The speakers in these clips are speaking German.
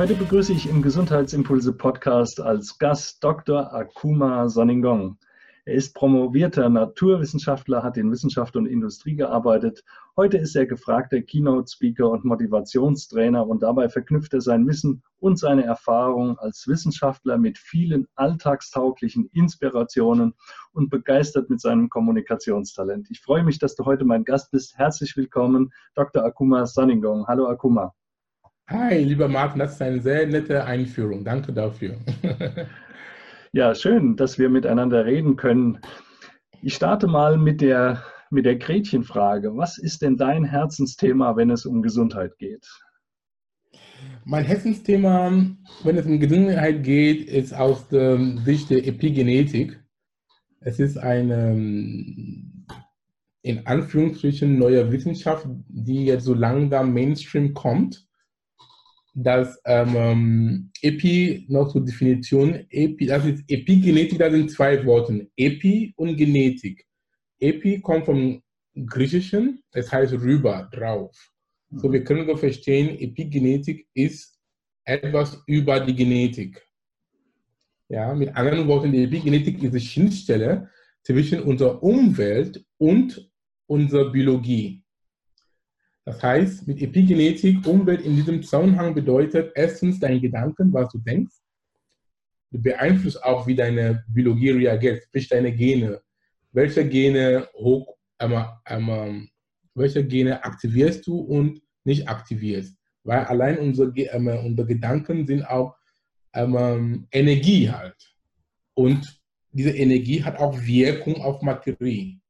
Heute begrüße ich im Gesundheitsimpulse Podcast als Gast Dr. Akuma Soningong. Er ist promovierter Naturwissenschaftler, hat in Wissenschaft und Industrie gearbeitet. Heute ist er gefragter Keynote-Speaker und Motivationstrainer und dabei verknüpft er sein Wissen und seine Erfahrung als Wissenschaftler mit vielen alltagstauglichen Inspirationen und begeistert mit seinem Kommunikationstalent. Ich freue mich, dass du heute mein Gast bist. Herzlich willkommen, Dr. Akuma Soningong. Hallo Akuma. Hi, lieber Martin, das ist eine sehr nette Einführung. Danke dafür. ja, schön, dass wir miteinander reden können. Ich starte mal mit der, mit der Gretchenfrage. Was ist denn dein Herzensthema, wenn es um Gesundheit geht? Mein Herzensthema, wenn es um Gesundheit geht, ist aus der Sicht der Epigenetik. Es ist eine in Anführungsstrichen neue Wissenschaft, die jetzt so langsam Mainstream kommt dass ähm, Epi, noch zur Definition, Epi, das ist Epigenetik, das sind zwei Worte, Epi und Genetik. Epi kommt vom Griechischen, das heißt rüber, drauf. So, mhm. wir können so verstehen, Epigenetik ist etwas über die Genetik. Ja, mit anderen Worten, die Epigenetik ist die Schnittstelle zwischen unserer Umwelt und unserer Biologie. Das heißt, mit Epigenetik, Umwelt in diesem Zusammenhang bedeutet erstens deine Gedanken, was du denkst. Du beeinflusst auch, wie deine Biologie reagiert, sprich deine Gene. Welche Gene hoch, ähm, ähm, welche Gene aktivierst du und nicht aktivierst. Weil allein unsere, ähm, unsere Gedanken sind auch ähm, Energie halt. Und diese Energie hat auch Wirkung auf Materie.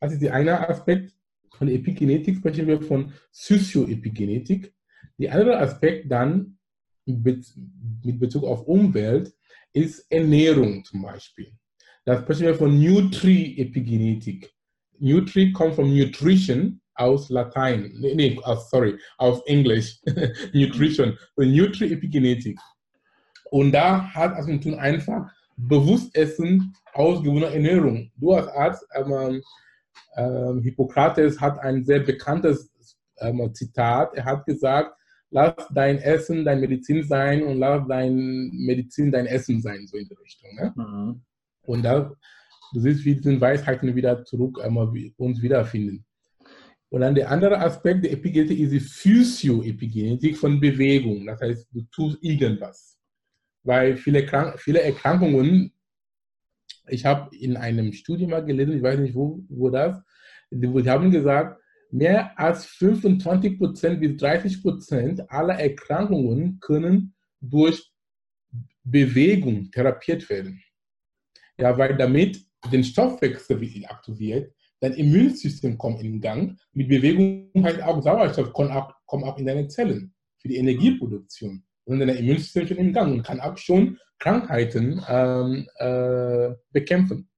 Das ist der eine Aspekt. Von Epigenetik sprechen wir von Sozioepigenetik. Der andere Aspekt dann mit Bezug auf Umwelt ist Ernährung zum Beispiel. Da sprechen wir von Nutri-Epigenetik. Nutri kommt von Nutrition aus Latein, nee, nee sorry, aus Englisch, Nutrition, so Nutri-Epigenetik. Und da hat es tun einfach bewusst essen, ausgewogene Ernährung. Du als Arzt ähm, ähm, Hippokrates hat ein sehr bekanntes ähm, Zitat. Er hat gesagt, lass dein Essen dein Medizin sein und lass dein Medizin dein Essen sein, so in die Richtung. Ne? Mhm. Und da, du siehst, wie diese Weisheiten wieder zurück einmal uns wiederfinden. Und dann der andere Aspekt der Epigenetik ist die Physio-Epigenetik von Bewegung. Das heißt, du tust irgendwas. Weil viele, Krank viele Erkrankungen ich habe in einem Studium mal gelesen, ich weiß nicht, wo, wo das, die haben gesagt, mehr als 25 Prozent bis 30 Prozent aller Erkrankungen können durch Bewegung therapiert werden. Ja, weil damit den Stoffwechsel aktiviert, dein Immunsystem kommt in Gang. Mit Bewegung heißt auch Sauerstoff kommt auch in deine Zellen für die Energieproduktion. Und dein Immunsystem schon im Gang und kann auch schon Krankheiten ähm, äh, bekämpfen.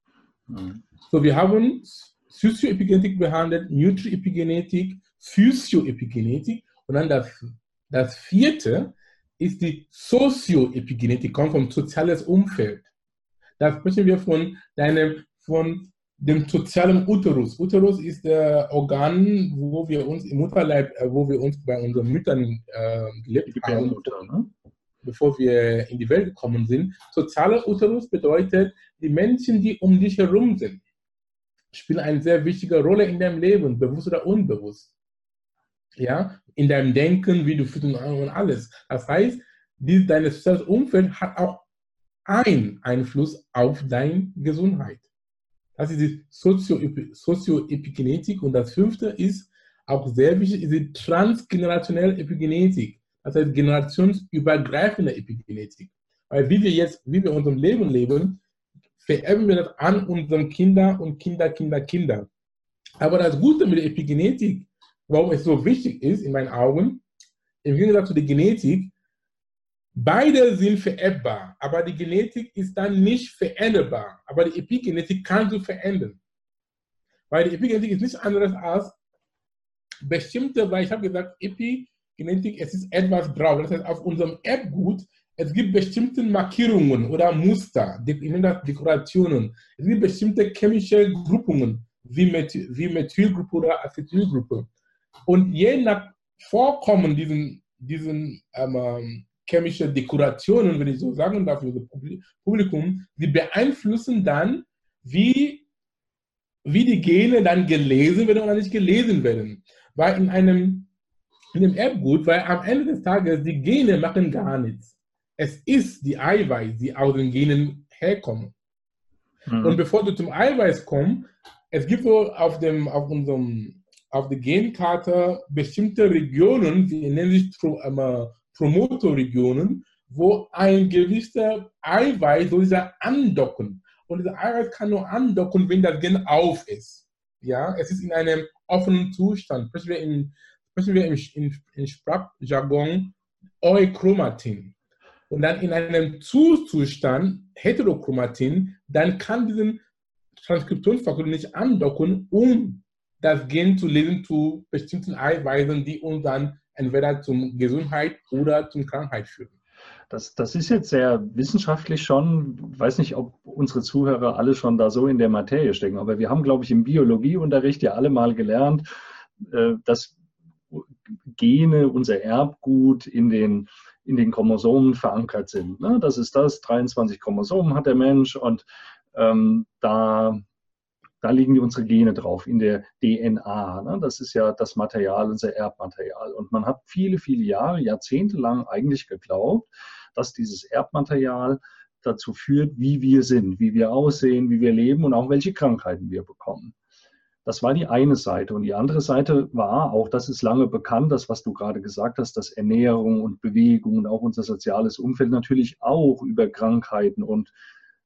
Mhm. So, wir haben Sozioepigenetik behandelt, Nutriepigenetik, Physioepigenetik und dann das, das vierte ist die Sozioepigenetik, kommt vom soziales Umfeld. Da sprechen wir von deinem, von dem sozialen Uterus. Uterus ist der Organ, wo wir uns im Mutterleib, äh, wo wir uns bei unseren Müttern äh, gelebt haben. Mutter, ne? bevor wir in die Welt gekommen sind. Sozialer Uterus bedeutet, die Menschen, die um dich herum sind, spielen eine sehr wichtige Rolle in deinem Leben, bewusst oder unbewusst. Ja, in deinem Denken, wie du fühlst und alles. Das heißt, dieses, dein soziales Umfeld hat auch einen Einfluss auf deine Gesundheit. Das ist die Sozioepigenetik. Und das fünfte ist auch sehr wichtig, ist die transgenerationelle Epigenetik. Das heißt generationsübergreifende Epigenetik. Weil wie wir jetzt, wie wir unserem Leben leben, vererben wir das an unseren Kinder und Kinder, Kinder, Kinder. Aber das Gute mit der Epigenetik, warum es so wichtig ist, in meinen Augen, im Gegensatz zu der Genetik, Beide sind vererbbar, aber die Genetik ist dann nicht veränderbar. Aber die Epigenetik kannst du verändern. Weil die Epigenetik ist nichts anderes als bestimmte, weil ich habe gesagt, Epigenetik, es ist etwas drauf. Das heißt, auf unserem Erbgut, es gibt bestimmte Markierungen oder Muster, ich nenne das Dekorationen. Es gibt bestimmte chemische Gruppungen, wie, Meth wie Methylgruppe oder Acetylgruppe. Und je nach Vorkommen diesen, diesen ähm, chemische Dekorationen, wenn ich so sagen darf, für das Publikum, die beeinflussen dann, wie, wie die Gene dann gelesen werden oder nicht gelesen werden. Weil in einem, in einem Erbgut, weil am Ende des Tages die Gene machen gar nichts. Es ist die Eiweiß, die aus den Genen herkommen. Mhm. Und bevor du zum Eiweiß kommst, es gibt so auf, dem, auf unserem auf der Genkarte bestimmte Regionen, die nennen sich ähm, Promotorregionen, wo ein gewisser Eiweiß soll dieser andocken. Und dieser Eiweiß kann nur andocken, wenn das Gen auf ist. Ja, es ist in einem offenen Zustand. Sprechen wir, in, sprechen wir im, in, in Sprachjargon Euchromatin. Und dann in einem Zustand, Heterochromatin, dann kann diesen Transkriptionsfaktor nicht andocken, um das Gen zu lesen zu bestimmten Eiweißen, die uns dann entweder zum Gesundheit oder zum Krankheit führen. Das, das ist jetzt sehr wissenschaftlich schon. Ich weiß nicht, ob unsere Zuhörer alle schon da so in der Materie stecken, aber wir haben, glaube ich, im Biologieunterricht ja alle mal gelernt, äh, dass Gene, unser Erbgut in den, in den Chromosomen verankert sind. Ne? Das ist das, 23 Chromosomen hat der Mensch und ähm, da da liegen unsere Gene drauf in der DNA. Ne? Das ist ja das Material, unser Erbmaterial. Und man hat viele, viele Jahre, Jahrzehnte lang eigentlich geglaubt, dass dieses Erbmaterial dazu führt, wie wir sind, wie wir aussehen, wie wir leben und auch welche Krankheiten wir bekommen. Das war die eine Seite. Und die andere Seite war, auch das ist lange bekannt, das, was du gerade gesagt hast, dass Ernährung und Bewegung und auch unser soziales Umfeld natürlich auch über Krankheiten und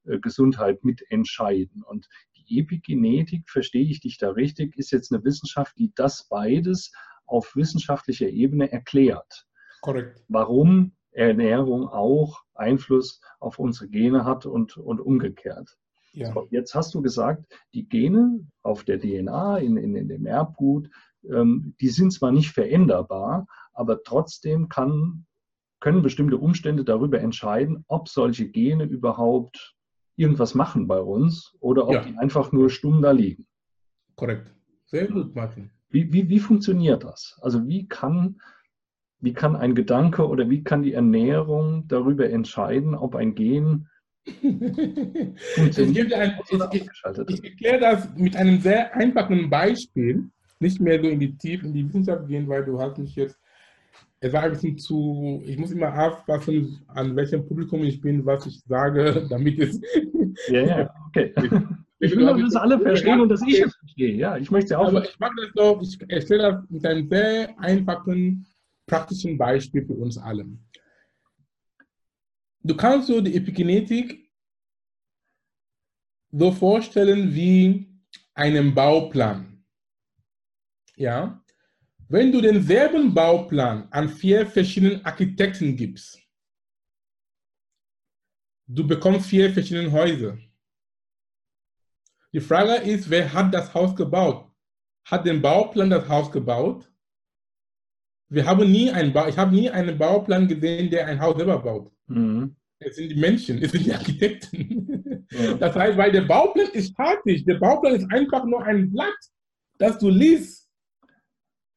äh, Gesundheit mitentscheiden. Und Epigenetik, verstehe ich dich da richtig, ist jetzt eine Wissenschaft, die das beides auf wissenschaftlicher Ebene erklärt. Korrekt. Warum Ernährung auch Einfluss auf unsere Gene hat und, und umgekehrt. Ja. So, jetzt hast du gesagt, die Gene auf der DNA, in, in, in dem Erbgut, ähm, die sind zwar nicht veränderbar, aber trotzdem kann, können bestimmte Umstände darüber entscheiden, ob solche Gene überhaupt irgendwas machen bei uns oder ob ja. die einfach nur stumm da liegen. Korrekt. Sehr gut, Martin. Wie, wie, wie funktioniert das? Also wie kann, wie kann ein Gedanke oder wie kann die Ernährung darüber entscheiden, ob ein Gen funktioniert ein, ich, ich, ich erkläre das mit einem sehr einfachen Beispiel, nicht mehr so in die Tiefe, in die Wissenschaft gehen, weil du hast mich jetzt es war ein bisschen zu, ich muss immer aufpassen, an welchem Publikum ich bin, was ich sage, damit es. Ja, ja, okay. Ich will nur, dass alle verstehen und dass ich es verstehe. Ja, ich möchte auch. Aber ich mache das doch, ich erstelle das mit einem sehr einfachen, praktischen Beispiel für uns alle. Du kannst so die Epigenetik so vorstellen wie einen Bauplan. Ja, wenn du denselben Bauplan an vier verschiedenen Architekten gibst, du bekommst vier verschiedene Häuser. Die Frage ist, wer hat das Haus gebaut? Hat den Bauplan das Haus gebaut? Wir haben nie einen ba ich habe nie einen Bauplan gesehen, der ein Haus selber baut. Mhm. Es sind die Menschen, es sind die Architekten. Ja. Das heißt, weil der Bauplan ist statisch, der Bauplan ist einfach nur ein Blatt, das du liest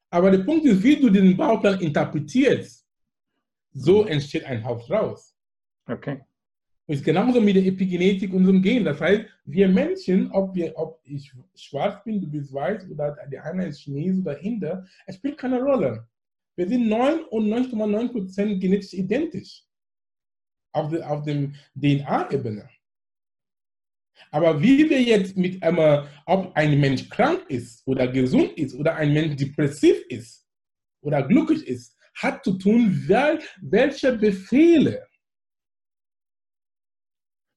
aber der Punkt ist, wie du den Bauplan interpretierst, so entsteht ein Haus raus. Okay. Und es ist genauso mit der Epigenetik unserem Gen. Das heißt, wir Menschen, ob, wir, ob ich schwarz bin, du bist weiß oder der eine ist Chinese oder Inder, es spielt keine Rolle. Wir sind 99,9% genetisch identisch auf, der, auf dem DNA-Ebene. Aber wie wir jetzt mit einmal, ob ein Mensch krank ist oder gesund ist oder ein Mensch depressiv ist oder glücklich ist, hat zu tun, wel, welche Befehle,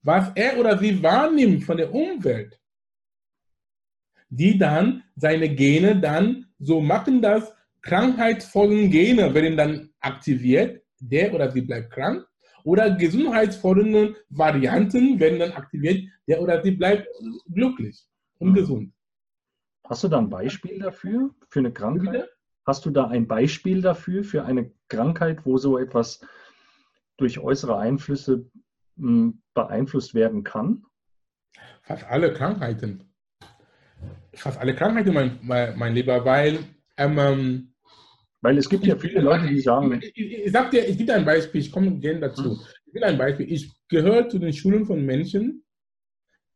was er oder sie wahrnimmt von der Umwelt, die dann seine Gene dann so machen, dass krankheitsvollen Gene werden dann aktiviert, der oder sie bleibt krank oder gesundheitsfördernden Varianten werden dann aktiviert, der oder sie bleibt glücklich und Mhm. gesund. Hast du da ein Beispiel dafür, für eine Krankheit? Hast du da ein Beispiel dafür, für eine Krankheit, wo so etwas durch äußere Einflüsse mh, beeinflusst werden kann? Fast alle Krankheiten. Fast alle Krankheiten, mein, mein, mein Lieber, weil ähm, Weil es gibt ja viele Leute, die sagen, Ich, ich, ich sag dir, ich gebe dir ein Beispiel, ich komme gerne dazu. Mhm. Ich gebe ein Beispiel. Ich gehöre zu den Schulen von Menschen,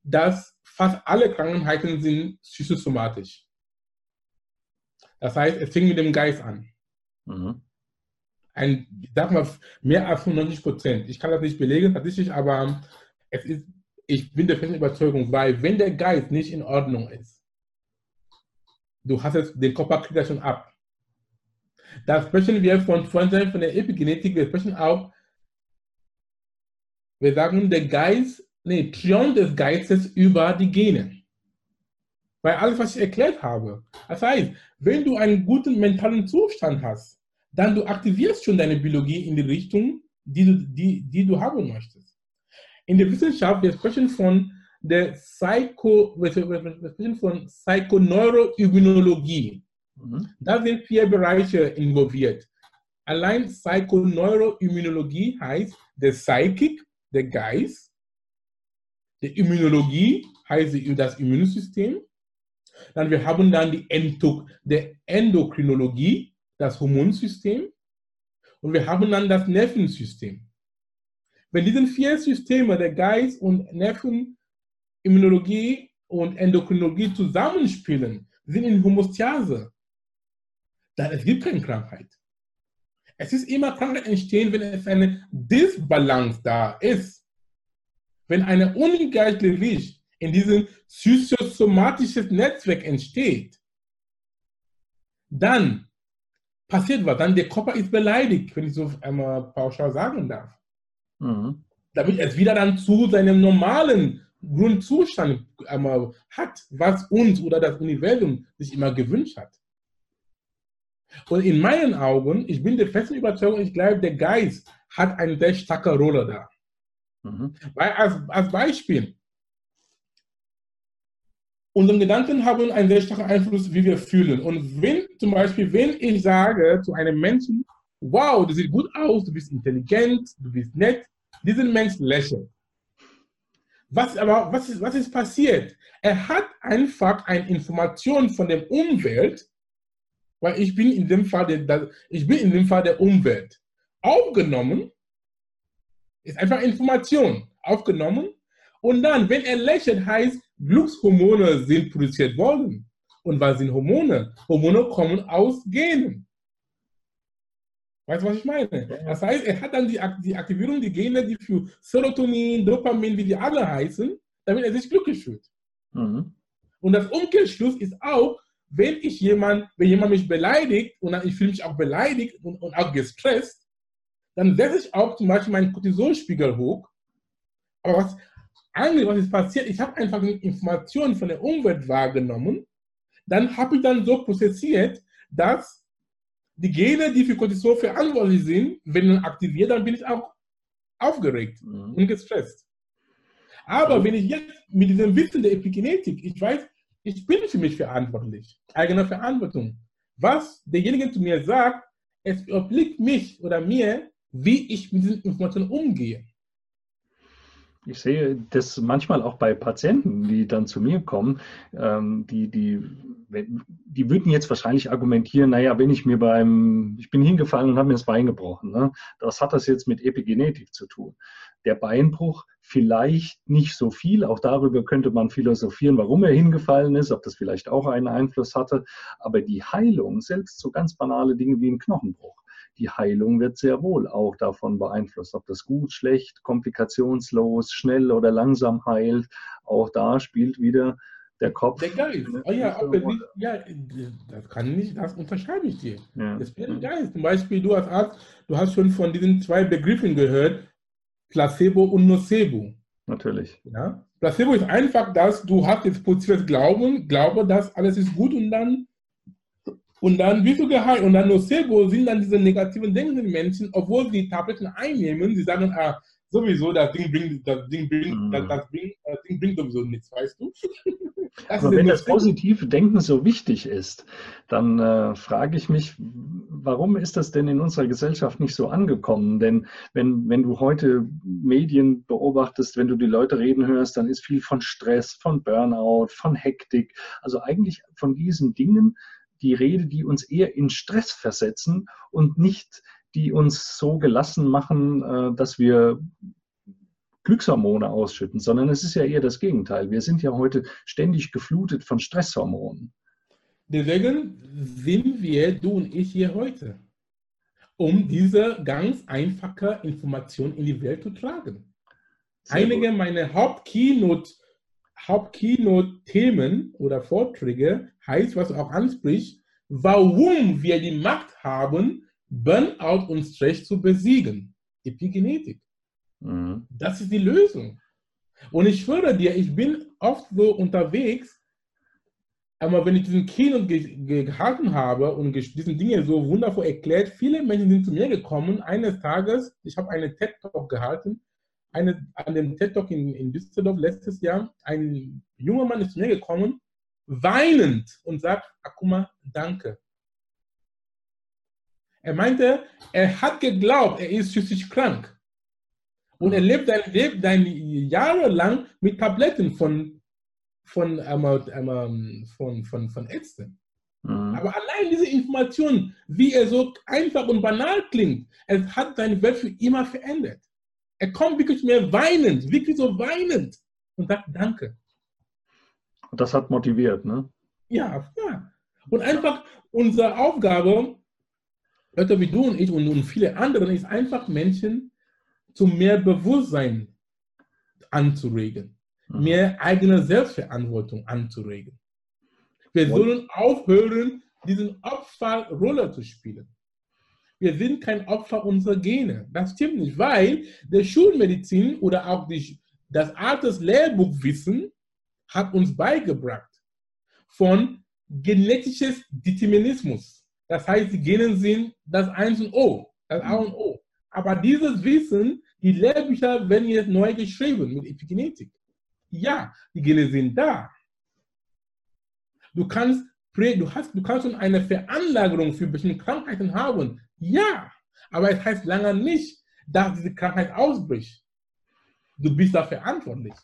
dass fast alle Krankheiten sind psychosomatisch. Das heißt, es fängt mit dem Geist an. mhm, Ein, ich sag mal, mehr als 95 Prozent. Ich kann das nicht belegen, tatsächlich, aber es ist, ich bin der festen Überzeugung, weil wenn der Geist nicht in Ordnung ist, du hast es, den Körper kriegt er schon ab. Da sprechen wir von, von, der Epigenetik, wir sprechen auch, wir sagen, der Geist, nee, Triumph des Geistes über die Gene. Weil alles, was ich erklärt habe. Das heißt, wenn du einen guten mentalen Zustand hast, dann du aktivierst schon deine Biologie in die Richtung, die du, die, die du haben möchtest. In der Wissenschaft, wir sprechen von der Psycho, wir sprechen von Psychoneuroimmunologie. Mhm, Da sind vier Bereiche involviert. Allein Psychoneuroimmunologie heißt der Psychic, der Geist, der Immunologie heißt die- das Immunsystem. Dann wir haben dann die Endo, der Endokrinologie, das Hormonsystem. Und wir haben dann das Nervensystem. Wenn diese vier Systeme, der Geist und Nerven, Immunologie und Endokrinologie zusammenspielen, sind in Homostase, dann es gibt keine Krankheit. Es ist immer Krankheit entstehen, wenn es eine Disbalance da ist. Wenn eine Ungleichgewicht in diesem psychosomatischen Netzwerk entsteht, dann passiert was, dann der Körper ist beleidigt, wenn ich so einmal pauschal sagen darf. mhm, Damit es wieder dann zu seinem normalen Grundzustand einmal hat, was uns oder das Universum sich immer gewünscht hat. Und in meinen Augen, ich bin der festen Überzeugung, ich glaube, der Geist hat eine sehr starke Rolle da. mhm, Weil als, als Beispiel, unsere Gedanken haben einen sehr starken Einfluss, wie wir fühlen. Und wenn zum Beispiel, wenn ich sage zu einem Menschen, wow, du siehst gut aus, du bist intelligent, du bist nett, diesen Mensch lächelt. Was aber, was ist, was ist passiert? Er hat einfach eine Information von der Umwelt, weil ich bin in dem Fall der, ich bin in dem Fall der Umwelt aufgenommen, ist einfach Information aufgenommen und dann, wenn er lächelt, heißt, Glückshormone sind produziert worden. Und was sind Hormone? Hormone kommen aus Genen. Weißt du, was ich meine? Das heißt, er hat dann die, die Aktivierung der Gene, die für Serotonin, Dopamin, wie die alle heißen, damit er sich glücklich fühlt. mhm, Und das Umkehrschluss ist auch, wenn ich jemand, wenn jemand mich beleidigt und ich fühle mich auch beleidigt und, und auch gestresst, dann setze ich auch zum Beispiel meinen Cortisolspiegel hoch. Aber was eigentlich, was ist passiert? Ich habe einfach Informationen von der Umwelt wahrgenommen. Dann habe ich dann so prozessiert, dass die Gene, die für Cortisol verantwortlich sind, wenn dann aktiviert, dann bin ich auch aufgeregt mhm. und gestresst. Aber wenn ich jetzt mit diesem Wissen der Epigenetik, ich weiß, ich bin für mich verantwortlich, eigene Verantwortung. Was derjenige zu mir sagt, es obliegt mich oder mir, wie ich mit diesen Informationen umgehe. Ich sehe das manchmal auch bei Patienten, die dann zu mir kommen, ähm, die, die, die würden jetzt wahrscheinlich argumentieren, naja, wenn ich mir beim, ich bin hingefallen und habe mir das Bein gebrochen, ne? was hat das jetzt mit Epigenetik zu tun? Der Beinbruch vielleicht nicht so viel, auch darüber könnte man philosophieren, warum er hingefallen ist, ob das vielleicht auch einen Einfluss hatte, aber die Heilung, selbst so ganz banale Dinge wie ein Knochenbruch, die Heilung wird sehr wohl auch davon beeinflusst, ob das gut, schlecht, komplikationslos, schnell oder langsam heilt. Auch da spielt wieder der Kopf. Der Geist. Oh ja, nicht, ja, das kann nicht, das unterschreibe ich dir. Ja. Das wäre der Geist. Zum Beispiel, du als Arzt, du hast schon von diesen zwei Begriffen gehört, Placebo und Nocebo. Natürlich. Ja? Placebo ist einfach das, du hast jetzt positives Glauben, glaube, dass alles ist gut und dann Und dann wirst du geheilt. Und dann Nocebo sind dann diese negativen denkenden Menschen, obwohl sie Tabletten einnehmen, sie sagen, ah, sowieso, das Ding bringt, das Ding bringt, mm. das, das, Ding, das Ding bringt sowieso nichts, weißt du? Das Aber wenn das positive Denken so wichtig ist, dann äh, frage ich mich, warum ist das denn in unserer Gesellschaft nicht so angekommen? Denn wenn, wenn du heute Medien beobachtest, wenn du die Leute reden hörst, dann ist viel von Stress, von Burnout, von Hektik, also eigentlich von diesen Dingen die Rede, die uns eher in Stress versetzen und nicht die uns so gelassen machen, äh, dass wir Glückshormone ausschütten, sondern es ist ja eher das Gegenteil. Wir sind ja heute ständig geflutet von Stresshormonen. Deswegen sind wir, du und ich, hier heute, um diese ganz einfache Information in die Welt zu tragen. Sehr Einige gut. meiner Hauptkeynote Hauptkeynote-Themen oder Vorträge heißt, was auch ansprichst, warum wir die Macht haben, Burnout und Stress zu besiegen. Epigenetik. Mhm. Das ist die Lösung. Und ich schwöre dir, ich bin oft so unterwegs, aber wenn ich diesen Keynote ge gehalten habe und diese Dinge so wundervoll erklärt, viele Menschen sind zu mir gekommen. Eines Tages, ich habe eine TED-Talk gehalten, eine, an dem TED-Talk in, in Düsseldorf letztes Jahr, ein junger Mann ist zu mir gekommen, weinend und sagt, Akuma, danke. Er meinte, er hat geglaubt, er ist psychisch krank. Und er lebt, ein Jahre lang mit Tabletten von, von, ähm, von, von, von Ärzten. Mhm. Aber allein diese Information, wie er so einfach und banal klingt, es hat seine Welt für immer verändert. Er kommt wirklich mehr weinend, wirklich so weinend und sagt Danke. Das hat motiviert, ne? Ja, ja. Und einfach unsere Aufgabe, Leute wie du und ich und, und viele andere, ist einfach Menschen zu mehr Bewusstsein anzuregen, mhm. mehr eigene Selbstverantwortung anzuregen. Wir sollen aufhören, diesen Opferrolle zu spielen. Wir sind kein Opfer unserer Gene. Das stimmt nicht, weil der Schulmedizin oder auch die, das altes Lehrbuchwissen hat uns beigebracht von genetisches Determinismus. Das heißt, die Gene sind das 1 und O, das A und O. Aber dieses Wissen die Lehrbücher werden jetzt neu geschrieben mit Epigenetik. Ja, die Gene sind da. Du kannst, du, hast, du kannst schon eine Veranlagerung für bestimmte Krankheiten haben. Ja, aber es heißt lange nicht, dass diese Krankheit ausbricht. Du bist da verantwortlich.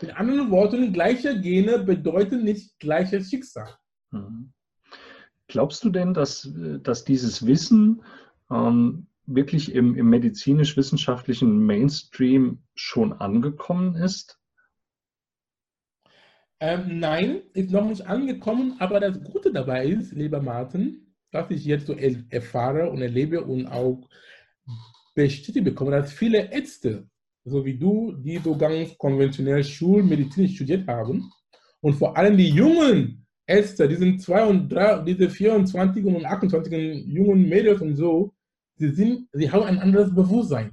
In anderen Worten, gleiche Gene bedeuten nicht gleiches Schicksal. Mhm. Glaubst du denn, dass, dass dieses Wissen ähm, wirklich im, im medizinisch-wissenschaftlichen Mainstream schon angekommen ist? Ähm, nein, ist noch nicht angekommen, aber das Gute dabei ist, lieber Martin, was ich jetzt so erfahre und erlebe und auch bestätigt bekomme, dass viele Ärzte, so wie du, die so ganz konventionell Schulmedizin studiert haben und vor allem die jungen Ärzte, die sind zwei und drei, diese 24 und 28 jungen Mädels und so, sie, sind, sie haben ein anderes Bewusstsein.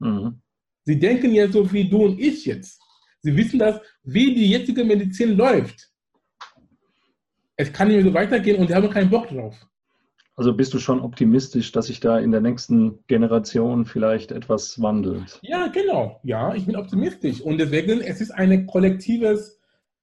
Mhm. Sie denken ja so wie du und ich jetzt. Sie wissen das, wie die jetzige Medizin läuft. Es kann nicht mehr so weitergehen und sie haben keinen Bock drauf. Also bist du schon optimistisch, dass sich da in der nächsten Generation vielleicht etwas wandelt? Ja, genau. Ja, ich bin optimistisch. Und deswegen, es ist eine kollektives,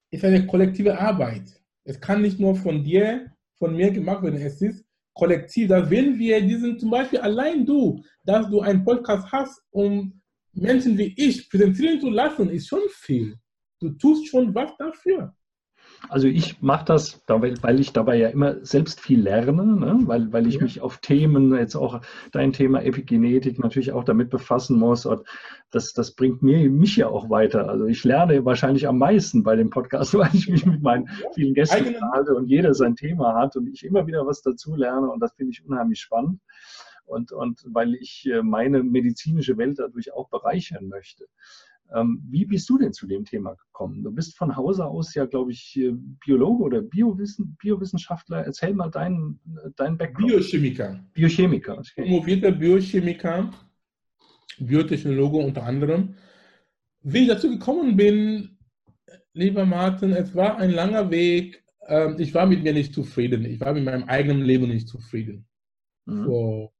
ist eine kollektive Arbeit. Es kann nicht nur von dir, von mir gemacht werden. Es ist kollektiv, dass wenn wir diesen, zum Beispiel allein du, dass du einen Podcast hast, um Menschen wie ich präsentieren zu lassen, ist schon viel. Du tust schon was dafür. Also ich mache das, weil ich dabei ja immer selbst viel lerne, ne? weil, weil ich ja. mich auf Themen, jetzt auch dein Thema Epigenetik natürlich auch damit befassen muss. Und das, das bringt mir, mich ja auch weiter. Also ich lerne wahrscheinlich am meisten bei dem Podcast, weil ich mich mit meinen vielen Gästen unterhalte und jeder sein Thema hat und ich immer wieder was dazu lerne und das finde ich unheimlich spannend. Und, und weil ich äh, meine medizinische Welt dadurch auch bereichern möchte. Ähm, wie bist du denn zu dem Thema gekommen? Du bist von Hause aus ja, glaube ich, Biologe oder Biowissen, Biowissenschaftler. Erzähl mal deinen dein Background. Biochemiker. Biochemiker. Okay. Promovierter Biochemiker, Biotechnologe unter anderem. Wie ich dazu gekommen bin, lieber Martin, es war ein langer Weg. ähm, ich war mit mir nicht zufrieden. Ich war mit meinem eigenen Leben nicht zufrieden. Mhm. Vor,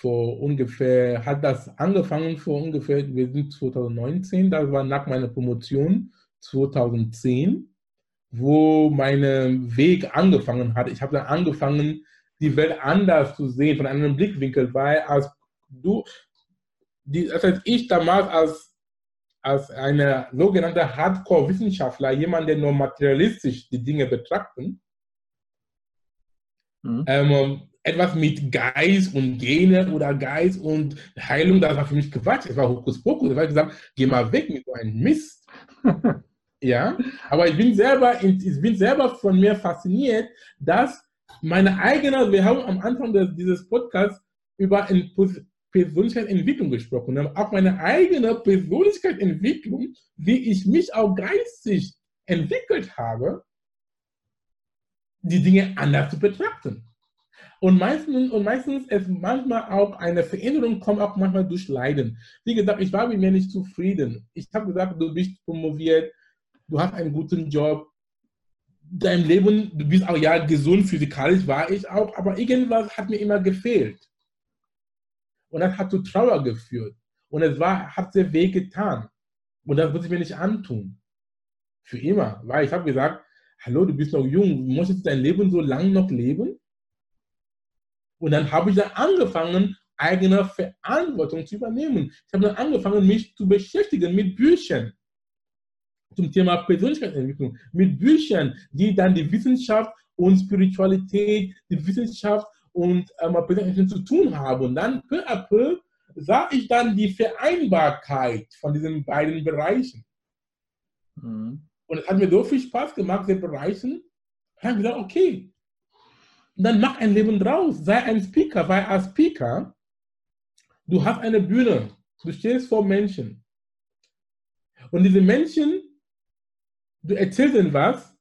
vor ungefähr, hat das angefangen vor ungefähr, wir sind 2019, das war nach meiner Promotion 2010, wo mein Weg angefangen hat. Ich habe dann angefangen, die Welt anders zu sehen, von einem Blickwinkel, weil als du, die, das heißt, ich damals als, als eine sogenannte Hardcore-Wissenschaftler, jemand, der nur materialistisch die Dinge betrachten, mhm. ähm, etwas mit Geist und Gene oder Geist und Heilung, das war für mich Quatsch. Es war Hokuspokus. Ich habe gesagt, geh mal weg mit so einem Mist. ja, aber ich bin selber, ich bin selber von mir fasziniert, dass meine eigene, wir haben am Anfang des, dieses Podcasts über Persönlichkeitsentwicklung gesprochen, auch meine eigene Persönlichkeitsentwicklung, wie ich mich auch geistig entwickelt habe, die Dinge anders zu betrachten. Und meistens, und meistens ist manchmal auch eine Veränderung kommt auch manchmal durch Leiden. Wie gesagt, ich war mit mir nicht zufrieden. Ich habe gesagt, du bist promoviert, du hast einen guten Job, dein Leben, du bist auch ja gesund, physikalisch war ich auch, aber irgendwas hat mir immer gefehlt. Und das hat zu Trauer geführt. Und es war, hat sehr weh getan. Und das muss ich mir nicht antun. Für immer. Weil ich habe gesagt, hallo, du bist noch jung, du musst jetzt dein Leben so lange noch leben? Und dann habe ich dann angefangen, eigene Verantwortung zu übernehmen. Ich habe dann angefangen, mich zu beschäftigen mit Büchern zum Thema Persönlichkeitsentwicklung, mit Büchern, die dann die Wissenschaft und Spiritualität, die Wissenschaft und ähm, Persönlichkeitsentwicklung zu tun haben. Und dann peu à peu sah ich dann die Vereinbarkeit von diesen beiden Bereichen. Mhm. Und es hat mir so viel Spaß gemacht, diese Bereichen. Ich habe gesagt, okay, dann mach ein Leben draus, sei ein Speaker, weil als Speaker, du hast eine Bühne, du stehst vor Menschen. Und diese Menschen du erzählst ihnen was,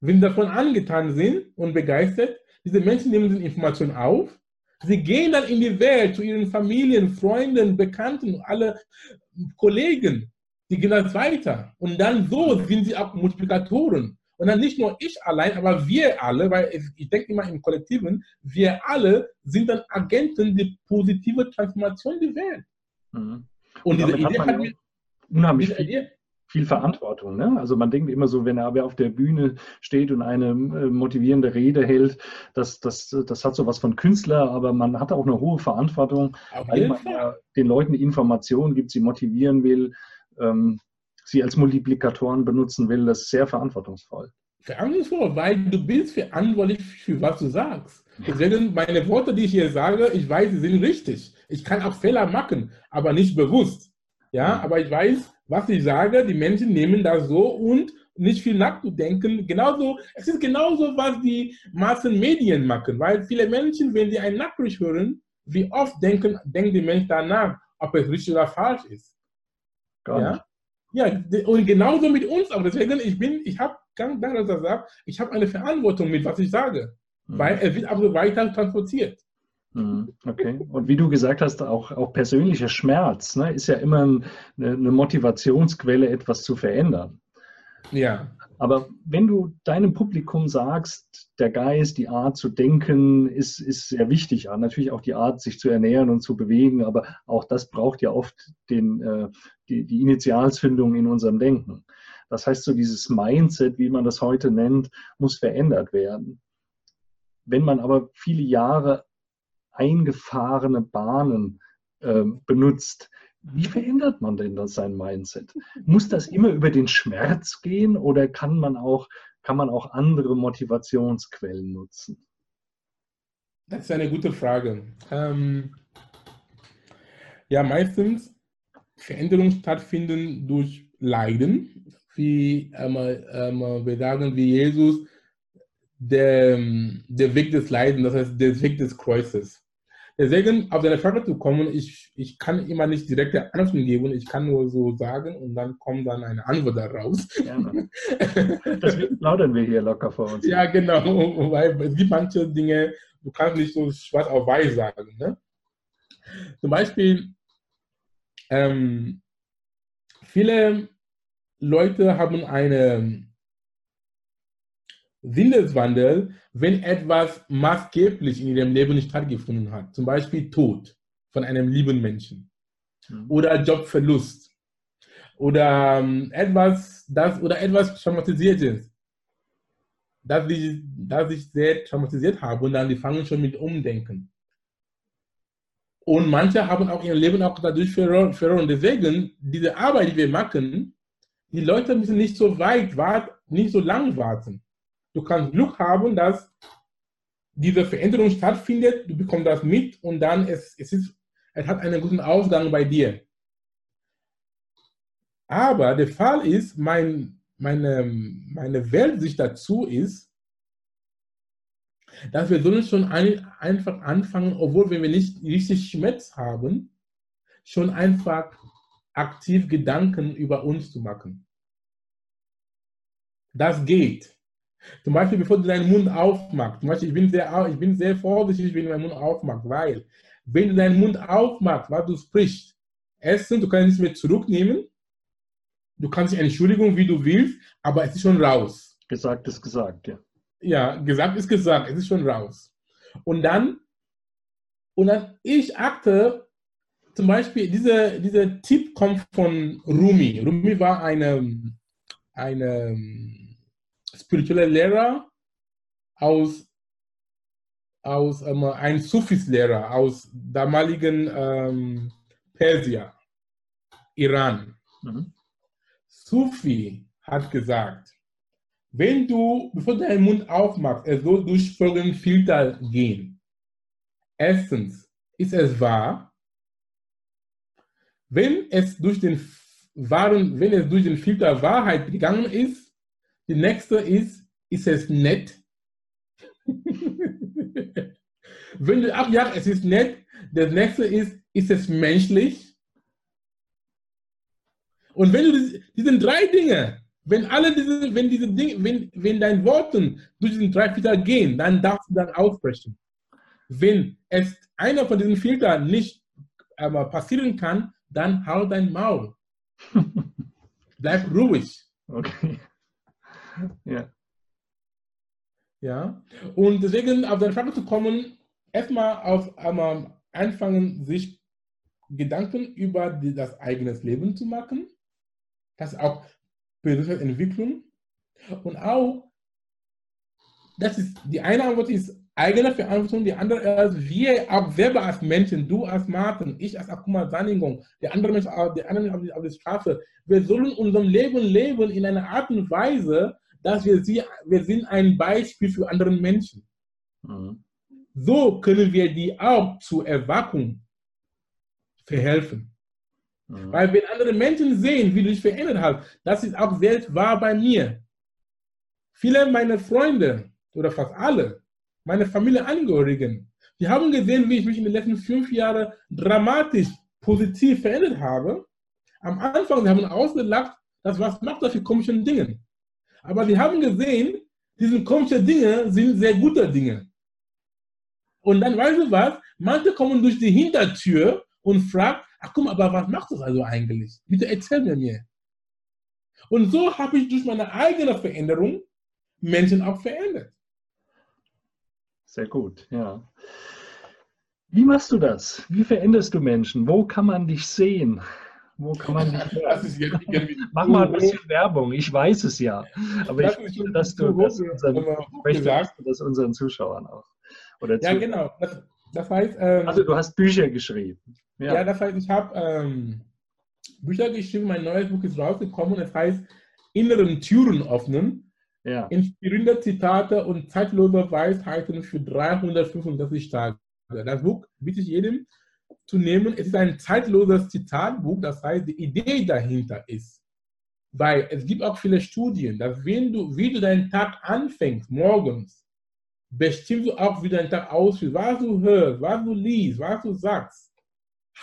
wenn sie davon angetan sind und begeistert, diese Menschen nehmen diese Information auf, sie gehen dann in die Welt zu ihren Familien, Freunden, Bekannten, alle Kollegen, die gehen das weiter. Und dann so sind sie auch Multiplikatoren. Und dann nicht nur ich allein, aber wir alle, weil ich denke immer im Kollektiven, wir alle sind dann Agenten der positive Transformation der Welt. Mhm. Und, und diese Idee hat mir unheimlich viel, viel Verantwortung. Ne? Also man denkt immer so, wenn er aber auf der Bühne steht und eine äh, motivierende Rede hält, das, das, das hat so was von Künstler, aber man hat auch eine hohe Verantwortung, weil man ja den Leuten Informationen gibt, sie motivieren will, ähm, sie als Multiplikatoren benutzen will. Das ist sehr verantwortungsvoll. Verantwortungsvoll, weil du bist verantwortlich für was du sagst. Deswegen meine Worte, die ich hier sage, ich weiß, sie sind richtig. Ich kann auch Fehler machen, aber nicht bewusst. Ja, aber ich weiß, was ich sage, die Menschen nehmen das so und nicht viel nachzudenken. Genauso, es ist genauso, was die Massenmedien machen, weil viele Menschen, wenn sie ein Nachricht hören, wie oft denken, denken die Menschen danach, ob es richtig oder falsch ist. Gar ja? Ja, und genauso mit uns auch. Deswegen, ich bin, ich habe ganz klar gesagt, ich habe eine Verantwortung mit, was ich sage, mhm. weil es wird auch so weiter transportiert. Mhm, okay. Und wie du gesagt hast, auch, auch persönlicher Schmerz ne, ist ja immer eine, eine Motivationsquelle, etwas zu verändern. Ja. Aber wenn du deinem Publikum sagst, der Geist, die Art zu denken, ist, ist sehr wichtig. Ja, natürlich auch die Art, sich zu ernähren und zu bewegen, aber auch das braucht ja oft den, äh, die, die Initialzündung in unserem Denken. Das heißt, so dieses Mindset, wie man das heute nennt, muss verändert werden. Wenn man aber viele Jahre eingefahrene Bahnen äh, benutzt. Wie verändert man denn das sein Mindset? Muss das immer über den Schmerz gehen oder kann man auch, kann man auch andere Motivationsquellen nutzen? Das ist eine gute Frage. Ähm, ja, meistens Veränderungen stattfinden durch Leiden, wie ähm, ähm, wir sagen, wie Jesus, der, der Weg des Leidens, das heißt der Weg des Kreuzes. Deswegen, auf deine Frage zu kommen, ich, ich kann immer nicht direkte Antworten geben, ich kann nur so sagen und dann kommt dann eine Antwort daraus. Gerne. Deswegen plaudern wir hier locker vor uns. Ja, genau, weil es gibt manche Dinge, du kannst nicht so schwarz auf weiß sagen. Ne? Zum Beispiel, ähm, viele Leute haben eine, Sinneswandel, wenn etwas maßgeblich in ihrem Leben nicht stattgefunden hat. Zum Beispiel Tod von einem lieben Menschen mhm. oder Jobverlust oder ähm, etwas, das oder etwas traumatisiertes, dass ich, dass ich sehr traumatisiert habe und dann die fangen schon mit Umdenken. Und manche haben auch ihr Leben auch dadurch verloren. Deswegen, diese Arbeit, die wir machen, die Leute müssen nicht so weit warten, nicht so lang warten. Du kannst Glück haben, dass diese Veränderung stattfindet, du bekommst das mit und dann es, es, ist, es hat einen guten Ausgang bei dir. Aber der Fall ist, mein, meine, meine Weltsicht dazu ist, dass wir sollen schon ein, einfach anfangen, obwohl wir nicht richtig Schmerz haben, schon einfach aktiv Gedanken über uns zu machen. Das geht. Zum Beispiel, bevor du deinen Mund aufmachst. Zum Beispiel, ich bin sehr, ich bin sehr vorsichtig, wenn du deinen Mund aufmachst, weil, wenn du deinen Mund aufmachst, was du sprichst, erstens, du kannst nicht mehr zurücknehmen, du kannst dich Entschuldigung, wie du willst, aber es ist schon raus. Gesagt ist gesagt, ja. Ja, gesagt ist gesagt, es ist schon raus. Und dann, und dann ich achte, zum Beispiel, dieser, dieser Tipp kommt von Rumi. Rumi war eine, eine spirituelle Lehrer aus, aus ähm, ein Sufis-Lehrer aus damaligen ähm, Persia, Iran. Mhm. Sufi hat gesagt, wenn du, bevor du deinen Mund aufmachst, es soll durch folgenden Filter gehen. Erstens, ist es wahr? Wenn es durch den wahren, wenn es durch den Filter Wahrheit gegangen ist, die nächste ist, ist es nett? wenn du, ach ja, es ist nett, das nächste ist, ist es menschlich? Und wenn du diese drei Dinge wenn alle diese, wenn diese Dinge, wenn, wenn deine Worte durch diesen drei Filter gehen, dann darfst du dann aufbrechen. Wenn es einer von diesen Filtern nicht äh, passieren kann, dann hau dein Maul. Bleib ruhig. Okay. Ja. Ja. Und deswegen auf deine Frage zu kommen, erstmal auf einmal anfangen, sich Gedanken über die, das eigene Leben zu machen. Das auch Persönlichkeitsentwicklung und auch, das ist, die eine Antwort ist eigene Verantwortung, die andere ist, wir auch selber als Menschen, du als Martin, ich als Akuma Sanigung, der andere Mensch, der andere Mensch auf, der Straße, wir sollen unser Leben leben in einer Art und Weise, dass wir sie, wir sind ein Beispiel für andere Menschen. Mhm. So können wir die auch zur Erwachung verhelfen. Mhm. Weil wenn andere Menschen sehen, wie du dich verändert hast, das ist auch selbst wahr bei mir. Viele meiner Freunde oder fast alle, meine Familienangehörigen, die haben gesehen, wie ich mich in den letzten fünf Jahren dramatisch positiv verändert habe. Am Anfang, sie haben ausgelacht, das was macht das für komische Dinge. Aber sie haben gesehen, diese komischen Dinge sind sehr gute Dinge. Und dann weißt du was, manche kommen durch die Hintertür und fragen, ach mal, aber was macht das also eigentlich? Bitte erzähl mir mir. Und so habe ich durch meine eigene Veränderung Menschen auch verändert. Sehr gut, ja. Wie machst du das? Wie veränderst du Menschen? Wo kann man dich sehen? Wo kann man hören? Mach mal ein bisschen Werbung, ich weiß es ja. Aber das ich möchte, dass du das unseren, möchte, das unseren Zuschauern auch. Oder ja, genau. Das, das heißt, ähm, also du hast Bücher geschrieben. Ja, ja das heißt, ich habe ähm, Bücher geschrieben, mein neues Buch ist rausgekommen, es heißt Inneren Türen öffnen. Ja. Inspirierende Zitate und zeitlose Weisheiten für 365 Tage. Das Buch bitte ich jedem zu nehmen. Es ist ein zeitloses Zitatbuch, das heißt, die Idee dahinter ist, weil es gibt auch viele Studien, dass wenn du, wie du deinen Tag anfängst, morgens, bestimmst du auch, wie dein Tag aussieht. Was du hörst, was du liest, was du sagst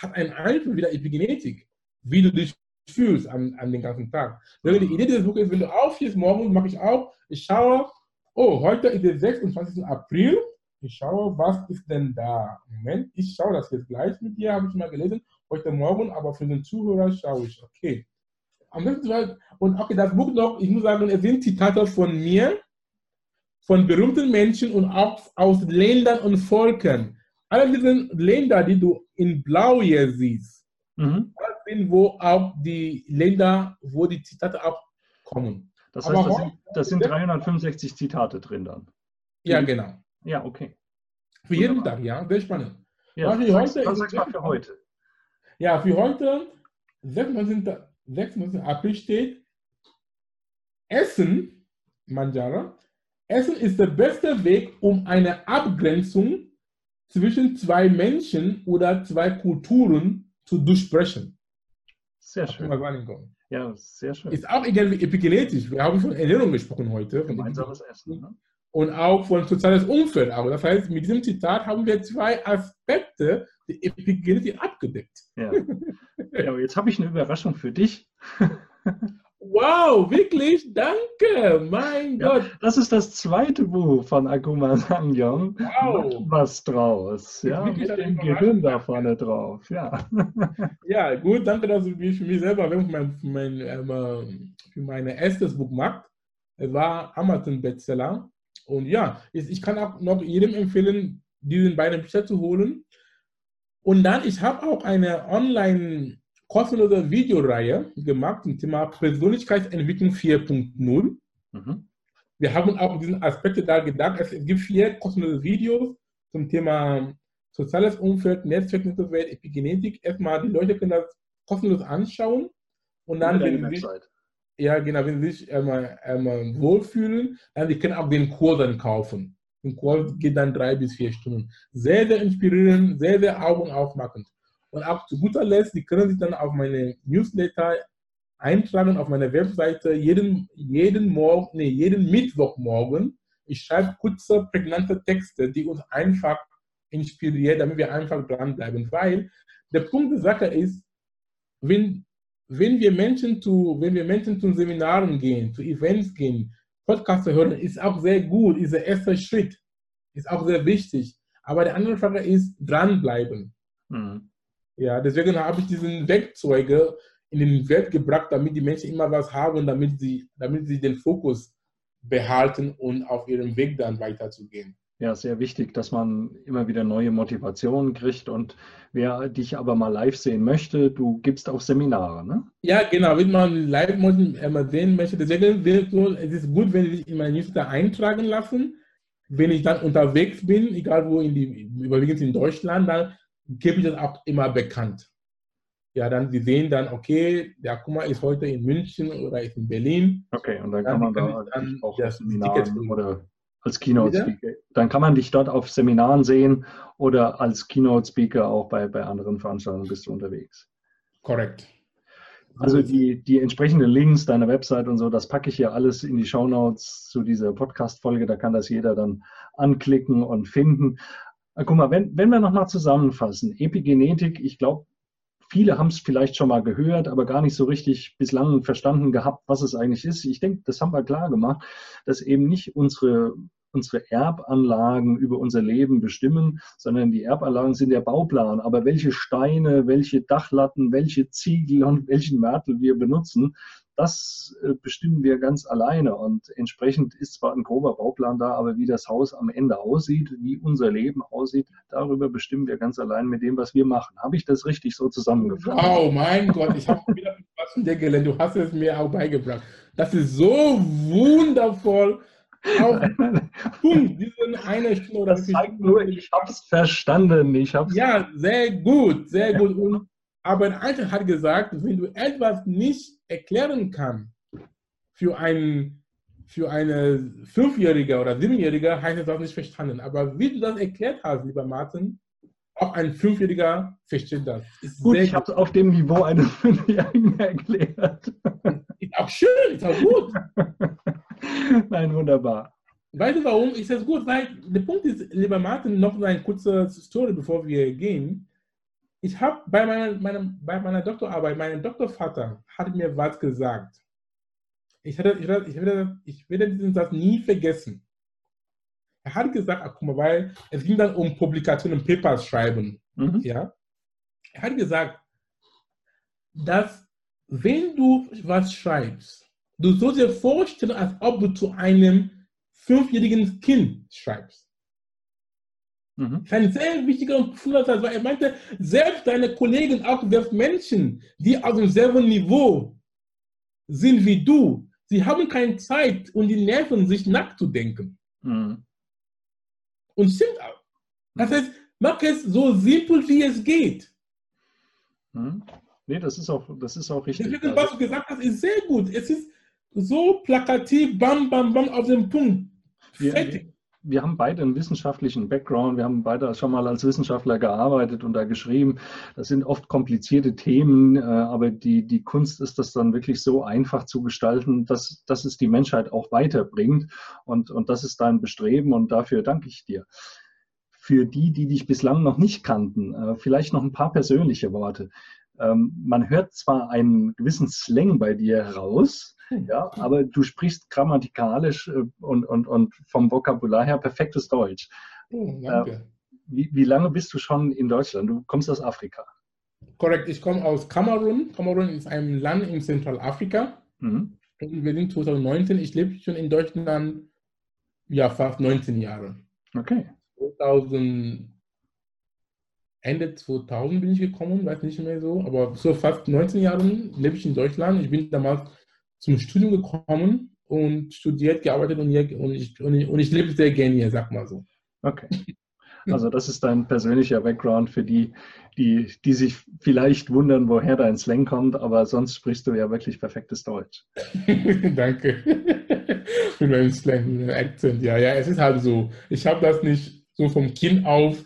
hat einen Einfluss wie der Epigenetik, wie du dich fühlst an, an den ganzen Tag. Die Idee dieses Buches ist, wenn du aufstehst morgens, mache ich auch, ich schaue, oh, heute ist der 26. April, ich schaue, was ist denn da? Moment, ich schaue das jetzt gleich mit dir, habe ich mal gelesen, heute Morgen, aber für den Zuhörer schaue ich, okay. Am besten und okay, das Buch noch, ich muss sagen, es sind Zitate von mir, von berühmten Menschen und auch aus Ländern und Völkern. Alle diese Länder, die du in Blau hier siehst, Mhm. das sind, wo auch die Länder, wo die Zitate auch kommen. Das heißt, das heute- sind, das sind 365 Zitate drin dann. Ja, genau. Ja, okay. Für jeden Wunderbar. Tag, ja, sehr spannend. Ja, Was ich heute- was sagst du mal für heute? Ja, für heute, 26. 26. April steht, Essen, Manjara, Essen ist der beste Weg, um eine Abgrenzung zwischen zwei Menschen oder zwei Kulturen zu durchbrechen. Sehr schön. Ja, sehr schön. Ist auch irgendwie epigenetisch. Wir haben von Ernährung gesprochen heute. Gemeinsames Essen. Ne? Und auch von soziales Umfeld. Auch. Das heißt, mit diesem Zitat haben wir zwei Aspekte der Epigenetik abgedeckt. Ja. ja, aber jetzt habe ich eine Überraschung für dich. Wow, wirklich? Danke, mein Ja. Gott. Das ist das zweite Buch von Akuma Sangyong. Wow. Was draus? Ja, mit dem. Gehirn da vorne drauf. Ja. Ja, gut, danke, dass du mich für mich selber für mein, für mein, ähm, für mein erstes Buch macht. Es war Amazon-Bestseller. Und ja, ich, kann auch noch jedem empfehlen, diesen beiden Bücher zu holen. Und dann, ich habe auch eine online kostenlose Videoreihe gemacht zum Thema Persönlichkeitsentwicklung 4.0. Mhm. Wir haben auch diesen Aspekte da gedacht. Es gibt vier kostenlose Videos zum Thema soziales Umfeld, Netzwerknetzwerk, Epigenetik. Erstmal, die Leute können das kostenlos anschauen und dann, wenn sie. Ja, genau, wenn sie sich einmal, einmal wohlfühlen, dann die können auch den Kurs dann kaufen. Der Kurs geht dann drei bis vier Stunden. Sehr, sehr inspirierend, sehr, sehr augenaufmachend. Und auch zu guter Letzt, die können sich dann auf meine Newsletter eintragen auf meiner Webseite jeden, jeden Morgen, nee, jeden Mittwochmorgen. Ich schreibe kurze, prägnante Texte, die uns einfach inspirieren, damit wir einfach dranbleiben. Weil der Punkt der Sache ist, wenn, wenn, wir Menschen zu, wenn wir Menschen zu Seminaren gehen, zu Events gehen, Podcasts hören, ist auch sehr gut, ist der erste Schritt, ist auch sehr wichtig. Aber die andere Frage ist, dranbleiben. Mhm. Ja, deswegen habe ich diesen Werkzeuge in den Welt gebracht, damit die Menschen immer was haben, damit sie, damit sie den Fokus behalten und auf ihrem Weg dann weiterzugehen. Ja, sehr wichtig, dass man immer wieder neue Motivationen kriegt. Und wer dich aber mal live sehen möchte, du gibst auch Seminare, ne? Ja, genau, wenn man live mal sehen möchte, deswegen es ist gut, wenn Sie sich in mein Newsletter eintragen lassen. Wenn ich dann unterwegs bin, egal wo, in die, überwiegend in Deutschland, dann gebe ich das auch immer bekannt. Ja, dann Sie sehen dann, okay, der Akuma ist heute in München oder ist in Berlin. Okay, und dann Dann kann man da dann das Ticket- oder als Keynote? Speaker. Dann kann man dich dort auf Seminaren sehen oder als Keynote Speaker auch bei, bei anderen Veranstaltungen bist du unterwegs. Korrekt. Also die, die entsprechenden Links, deiner Website und so, das packe ich hier alles in die Shownotes zu dieser Podcast-Folge. Da kann das jeder dann anklicken und finden. Ah, Guck mal, wenn, wenn wir nochmal zusammenfassen, Epigenetik, ich glaube, viele haben es vielleicht schon mal gehört, aber gar nicht so richtig bislang verstanden gehabt, was es eigentlich ist. Ich denke, das haben wir klar gemacht, dass eben nicht unsere, unsere Erbanlagen über unser Leben bestimmen, sondern die Erbanlagen sind der Bauplan. Aber welche Steine, welche Dachlatten, welche Ziegel und welchen Mörtel wir benutzen, das äh, bestimmen wir ganz alleine. Und entsprechend ist zwar ein grober Bauplan da, aber wie das Haus am Ende aussieht, wie unser Leben aussieht, darüber bestimmen wir ganz allein mit dem, was wir machen. Habe ich das richtig so zusammengefasst? Wow, mein Gott, ich habe wieder was gelernt. Du hast es mir auch beigebracht. Das ist so wundervoll. Punkt, diesen eine Stunde oder Das zeigt nur, ich habe es verstanden. Ich hab's Ja, sehr gut, sehr gut. Und, aber ein Alter hat gesagt, wenn du etwas nicht erklären kannst für einen für eine Fünfjährige oder Siebenjährige, heißt es auch nicht verstanden. Aber wie du das erklärt hast, lieber Martin, auch ein Fünfjähriger versteht das. Ist Gut, ich habe es auf dem Niveau eines Fünfjährigen erklärt. Ist auch schön, ist auch gut. Nein, wunderbar. Weißt du warum? Ist das gut? Weil der Punkt ist, lieber Martin, noch eine kurze Story, bevor wir gehen. Ich habe bei meiner, meinem, bei meiner Doktorarbeit, mein Doktorvater hat mir was gesagt. Ich, hatte, ich, werde, ich, werde, ich werde diesen Satz nie vergessen. Er hat gesagt, ach, guck mal, weil es ging dann um Publikationen, Papers schreiben. Mhm. Ja? Er hat gesagt, dass wenn du was schreibst, du sollst dir vorstellen, als ob du zu einem fünfjährigen Kind schreibst. Mhm. Das ist ein sehr wichtiger Satz, weil er meinte, selbst deine Kollegen, auch selbst Menschen, die auf demselben Niveau sind wie du, sie haben keine Zeit und die Nerven, sich nachzudenken. Mhm. Und stimmt auch. Das heißt, mach es so simpel, wie es geht. Mhm. Nee, das ist auch, das ist auch richtig. Deswegen, was du gesagt hast, ist sehr gut. Es ist so plakativ, bam, bam, bam, auf den Punkt. Fertig. Wir, wir haben beide einen wissenschaftlichen Background, wir haben beide schon mal als Wissenschaftler gearbeitet und da geschrieben. Das sind oft komplizierte Themen, äh, aber die, die Kunst ist das dann wirklich so einfach zu gestalten, dass, dass es die Menschheit auch weiterbringt. Und, und das ist dein Bestreben und dafür danke ich dir. Für die, die dich bislang noch nicht kannten, äh, vielleicht noch ein paar persönliche Worte. Ähm, man hört zwar einen gewissen Slang bei dir heraus, ja, aber du sprichst grammatikalisch äh, und, und, und vom Vokabular her perfektes Deutsch. Oh, danke. Wie, wie lange bist du schon in Deutschland? Du kommst aus Afrika. Korrekt, ich komme aus Kamerun. Kamerun ist ein Land in Zentralafrika. Mhm. wir sind 2019. Ich lebe schon in Deutschland ja fast 19 Jahre. Okay. 2000, Ende 2000 bin ich gekommen, weiß nicht mehr so, aber so fast 19 Jahre lebe ich in Deutschland. Ich bin damals zum Studium gekommen und studiert, gearbeitet und, hier, und, ich, und, ich, und ich lebe sehr gerne hier, sag mal so. Okay. Also das ist dein persönlicher Background für die, die, die sich vielleicht wundern, woher dein Slang kommt, aber sonst sprichst du ja wirklich perfektes Deutsch. Danke. Für meinen Slang, mit meinem Akzent. Ja, ja, es ist halt so. Ich habe das nicht so vom Kind auf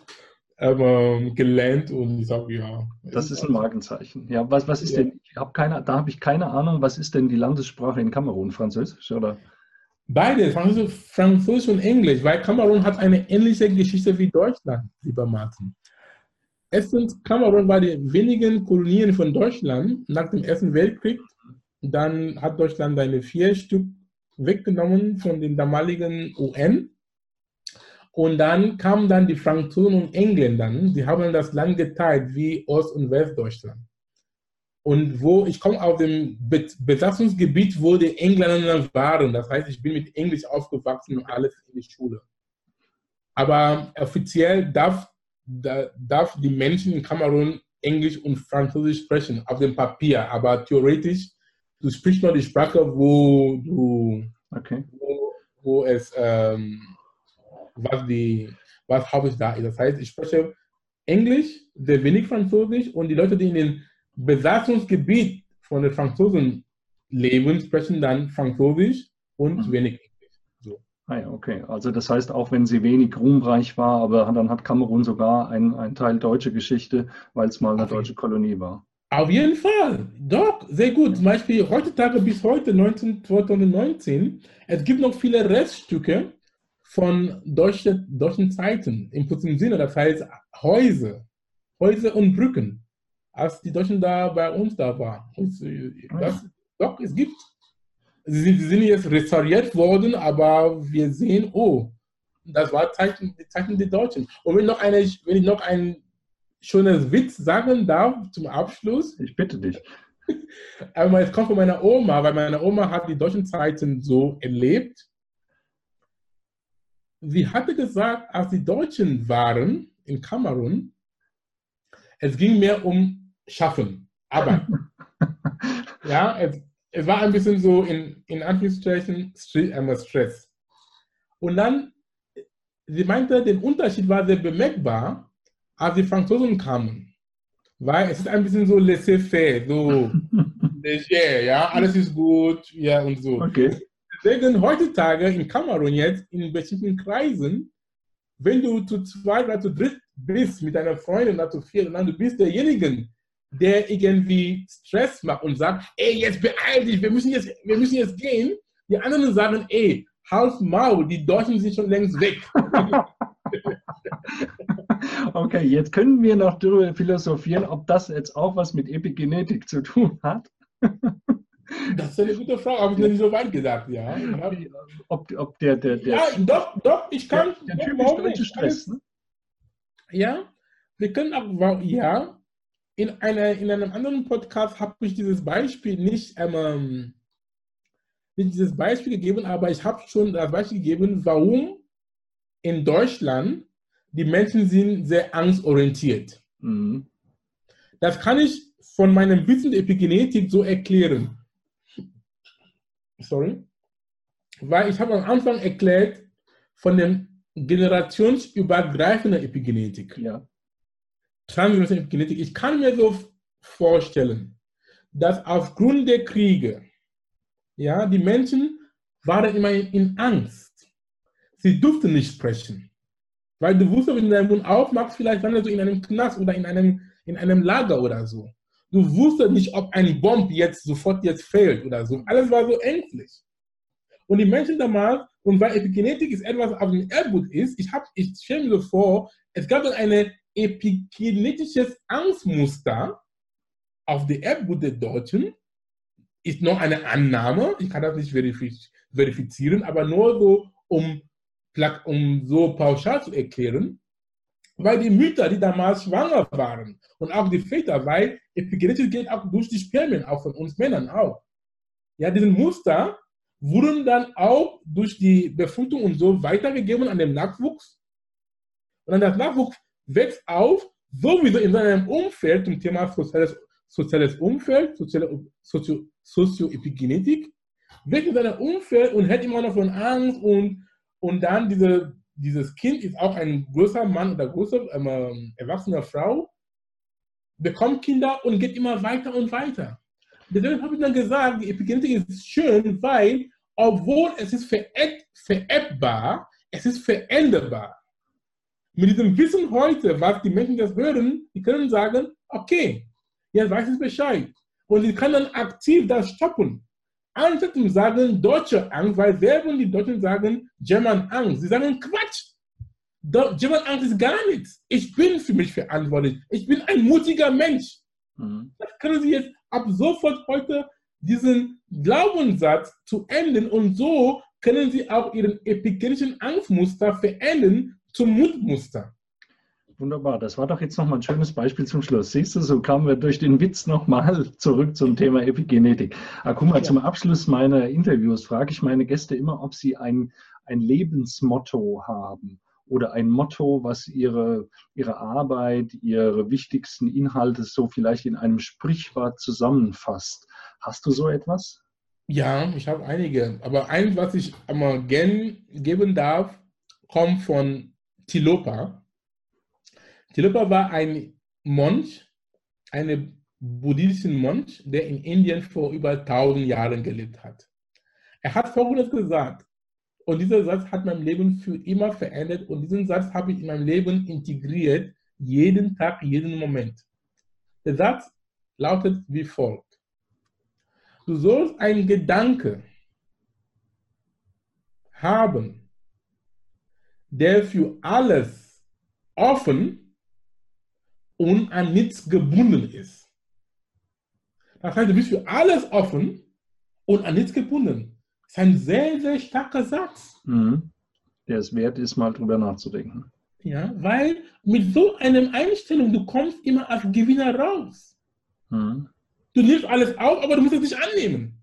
ähm, gelernt und ich sage, ja. Das ist ein Markenzeichen. Ja, was, was ist ja. denn, ich habe keine, da habe ich keine Ahnung, was ist denn die Landessprache in Kamerun? Französisch oder? Beide, Französisch, Französisch und Englisch, weil Kamerun hat eine ähnliche Geschichte wie Deutschland, lieber Martin. Erstens, Kamerun war die wenigen Kolonien von Deutschland nach dem Ersten Weltkrieg. Dann hat Deutschland seine vier Stück weggenommen von den damaligen UN und dann kamen dann die Franzosen und Engländer, die haben das Land geteilt wie Ost- und Westdeutschland. Und wo ich komme auf dem Besatzungsgebiet, wo die Engländer waren. Das heißt, ich bin mit Englisch aufgewachsen und alles in die Schule. Aber offiziell darf, darf die Menschen in Kamerun Englisch und Französisch sprechen, auf dem Papier. Aber theoretisch, du sprichst nur die Sprache, wo du, okay. wo, wo es ähm, was, die, was habe ich da Das heißt, ich spreche Englisch, sehr wenig Französisch und die Leute, die in dem Besatzungsgebiet von den Franzosen leben, sprechen dann Französisch und mhm. wenig Englisch. So. Ah ja, okay. Also das heißt, auch wenn sie wenig ruhmreich war, aber dann hat Kamerun sogar einen Teil deutsche Geschichte, weil es mal eine okay. deutsche Kolonie war. Auf jeden Fall, doch, sehr gut. Zum Beispiel heutzutage bis heute, 19, 2019, es gibt noch viele Reststücke von deutschen, deutschen Zeiten im kurzen Sinne, das heißt Häuser, Häuser und Brücken, als die Deutschen da bei uns da waren. Das, doch, es gibt. Sie sind jetzt restauriert worden, aber wir sehen, oh, das war Zeichen, die Zeichen der Deutschen. Und wenn, noch eine, wenn ich noch ein schönes Witz sagen darf zum Abschluss. Ich bitte dich. Aber es kommt von meiner Oma, weil meine Oma hat die deutschen Zeiten so erlebt sie hatte gesagt, als die Deutschen waren in Kamerun, es ging mehr um Schaffen, Arbeit. ja, es, es, war ein bisschen so in, in Anführungszeichen äh, Stress. Und dann, sie meinte, der Unterschied war sehr bemerkbar, als die Franzosen kamen. Weil es ist ein bisschen so laissez-faire, so leger, ja, alles ist gut, ja, und so. Okay. Deswegen heutzutage in Kamerun jetzt in bestimmten Kreisen, wenn du zu zweit oder zu dritt bist mit deiner Freundin oder zu vier, dann du bist derjenige, der irgendwie Stress macht und sagt, ey, jetzt beeil dich, wir müssen jetzt, wir müssen jetzt gehen. Die anderen sagen, ey, half Maul, die Deutschen sind schon längst weg. okay, jetzt können wir noch darüber philosophieren, ob das jetzt auch was mit Epigenetik zu tun hat. Das ist eine gute Frage, habe ich noch nicht so weit gedacht, ja. Ob, ob der, der, der. Ja, doch, doch, ich kann. Der, der typisch deutsche Stress, ne? Ja, wir können auch, ja, in, einer, in einem anderen Podcast habe ich dieses Beispiel nicht, ähm, dieses Beispiel gegeben, aber ich habe schon das Beispiel gegeben, warum in Deutschland die Menschen sind sehr angstorientiert. Mhm. Das kann ich von meinem Wissen der Epigenetik so erklären. Sorry. Weil ich habe am Anfang erklärt von der generationsübergreifenden Epigenetik. Ja. Transgenerationelle Epigenetik. Ich kann mir so vorstellen, dass aufgrund der Kriege, ja, die Menschen waren immer in Angst. Sie durften nicht sprechen. Weil du wusstest, wenn du deinen Mund aufmachst, vielleicht landest du in einem Knast oder in einem, in einem Lager oder so. Du wusstest nicht, ob ein Bomb jetzt sofort jetzt fällt oder so. Alles war so ängstlich. Und die Menschen damals, und weil Epigenetik ist etwas auf dem Erbgut ist, ich, ich stelle mir vor, es gab ein epigenetisches Angstmuster, auf die Erbgut der Deutschen ist noch eine Annahme, ich kann das nicht verifizieren, aber nur so, um, um so pauschal zu erklären, weil die Mütter, die damals schwanger waren und auch die Väter, weil Epigenetik geht auch durch die Spermien, auch von uns Männern auch. Ja, diese Muster wurden dann auch durch die Befruchtung und so weitergegeben an den Nachwuchs. Und dann das Nachwuchs wächst auf, sowieso in seinem Umfeld zum Thema soziales soziales Umfeld, soziale, Sozio, Sozioepigenetik, weg in seinem Umfeld und hat immer noch von Angst und, und dann diese, dieses Kind ist auch ein großer Mann oder große ähm, erwachsene Frau, bekommt Kinder und geht immer weiter und weiter. Deswegen habe ich dann gesagt, die Epigenetik ist schön, weil obwohl es ist vererbbar, es ist veränderbar. Mit diesem Wissen heute, was die Menschen das hören, die können sagen, okay, Jetzt weiß ich Bescheid. Und ich kann dann aktiv das stoppen. Zu sagen deutsche Angst, weil selber die Deutschen sagen German Angst. Sie sagen Quatsch. German Angst ist gar nichts. Ich bin für mich verantwortlich. Ich bin ein mutiger Mensch. Mhm. Das können Sie jetzt ab sofort heute diesen Glaubenssatz zu enden und so können Sie auch Ihren epigenetischen Angstmuster verändern zum Mutmuster. Wunderbar, das war doch jetzt nochmal ein schönes Beispiel zum Schluss. Siehst du, so kamen wir durch den Witz nochmal zurück zum Thema Epigenetik. Ah, guck mal, ja. zum Abschluss meiner Interviews frage ich meine Gäste immer, ob sie ein, ein Lebensmotto haben oder ein Motto, was ihre, ihre Arbeit, ihre wichtigsten Inhalte so vielleicht in einem Sprichwort zusammenfasst. Hast du so etwas? Ja, ich habe einige. Aber eins, was ich einmal gern geben darf, kommt von Tilopa. Tilopa war ein Mönch, ein buddhistischer Mönch, der in Indien vor über 1000 Jahren gelebt hat. Er hat Folgendes gesagt, und dieser Satz hat mein Leben für immer verändert und diesen Satz habe ich in mein Leben integriert, jeden Tag, jeden Moment. Der Satz lautet wie folgt. Du sollst einen Gedanke haben, der für alles offen und an nichts gebunden ist. Das heißt, du bist für alles offen und an nichts gebunden. Das ist ein sehr, sehr starker Satz. Mhm. Der es wert ist, mal drüber nachzudenken. Ja, weil mit so einer Einstellung, du kommst immer als Gewinner raus. Mhm. Du nimmst alles auf, aber du musst es nicht annehmen.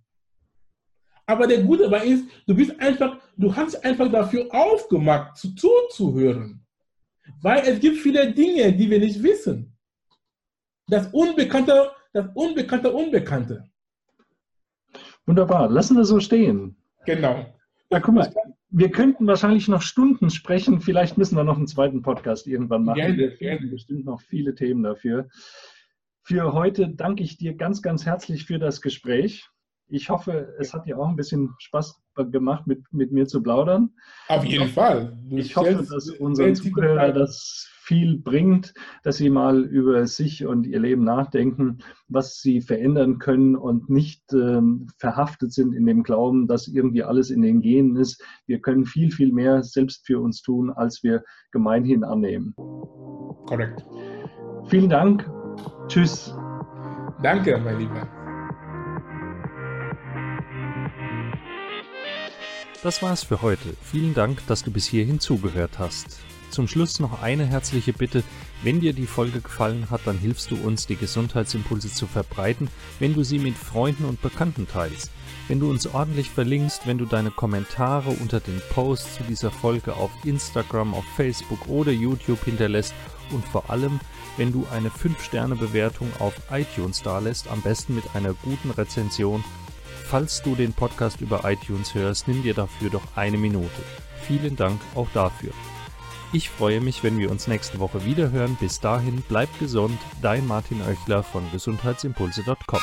Aber der Gute dabei ist, du bist einfach, du hast einfach dafür aufgemacht, zu, zuzuhören. Weil es gibt viele Dinge, die wir nicht wissen. Das Unbekannte, das Unbekannte, Unbekannte. Wunderbar, lassen wir so stehen. Genau. Ja, guck mal, wir könnten wahrscheinlich noch Stunden sprechen. Vielleicht müssen wir noch einen zweiten Podcast irgendwann machen. Gerne, gerne. bestimmt noch viele Themen dafür. Für heute danke ich dir ganz, ganz herzlich für das Gespräch. Ich hoffe, es hat dir auch ein bisschen Spaß gemacht, mit, mit mir zu plaudern. Auf jeden Fall. Du ich hoffe, dass unseren Zuhörer das viel bringt, dass sie mal über sich und ihr Leben nachdenken, was sie verändern können und nicht ähm, verhaftet sind in dem Glauben, dass irgendwie alles in den Genen ist. Wir können viel, viel mehr selbst für uns tun, als wir gemeinhin annehmen. Korrekt. Vielen Dank. Tschüss. Danke, mein Lieber. Das war's für heute. Vielen Dank, dass du bis hierhin zugehört hast. Zum Schluss noch eine herzliche Bitte. Wenn dir die Folge gefallen hat, dann hilfst du uns, die Gesundheitsimpulse zu verbreiten, wenn du sie mit Freunden und Bekannten teilst. Wenn du uns ordentlich verlinkst, wenn du deine Kommentare unter den Posts zu dieser Folge auf Instagram, auf Facebook oder YouTube hinterlässt und vor allem, wenn du eine 5-Sterne-Bewertung auf iTunes dalässt, am besten mit einer guten Rezension. Falls du den Podcast über iTunes hörst, nimm dir dafür doch eine Minute. Vielen Dank auch dafür. Ich freue mich, wenn wir uns nächste Woche wieder hören. Bis dahin, bleib gesund, dein Martin Oechler von gesundheitsimpulse.com.